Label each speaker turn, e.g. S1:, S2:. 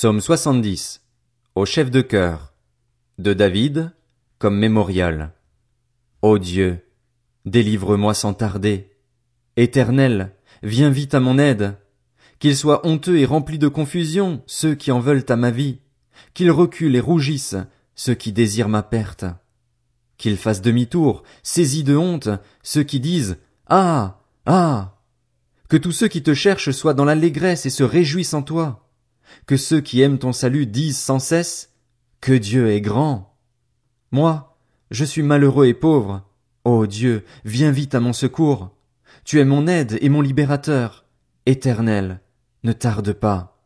S1: Psaume 70. Au chef de chœur. De David, comme mémorial. Ô Dieu, délivre-moi sans tarder. Éternel, viens vite à mon aide. Qu'ils soient honteux et remplis de confusion, ceux qui en veulent à ma vie. Qu'ils reculent et rougissent, ceux qui désirent ma perte. Qu'ils fassent demi-tour, saisis de honte, ceux qui disent, Ah! Ah! Que tous ceux qui te cherchent soient dans l'allégresse et se réjouissent en toi. Que ceux qui aiment ton salut disent sans cesse, Que Dieu est grand. Moi, je suis malheureux et pauvre. Ô Dieu, viens vite à mon secours. Tu es mon aide et mon libérateur. Éternel, ne tarde pas.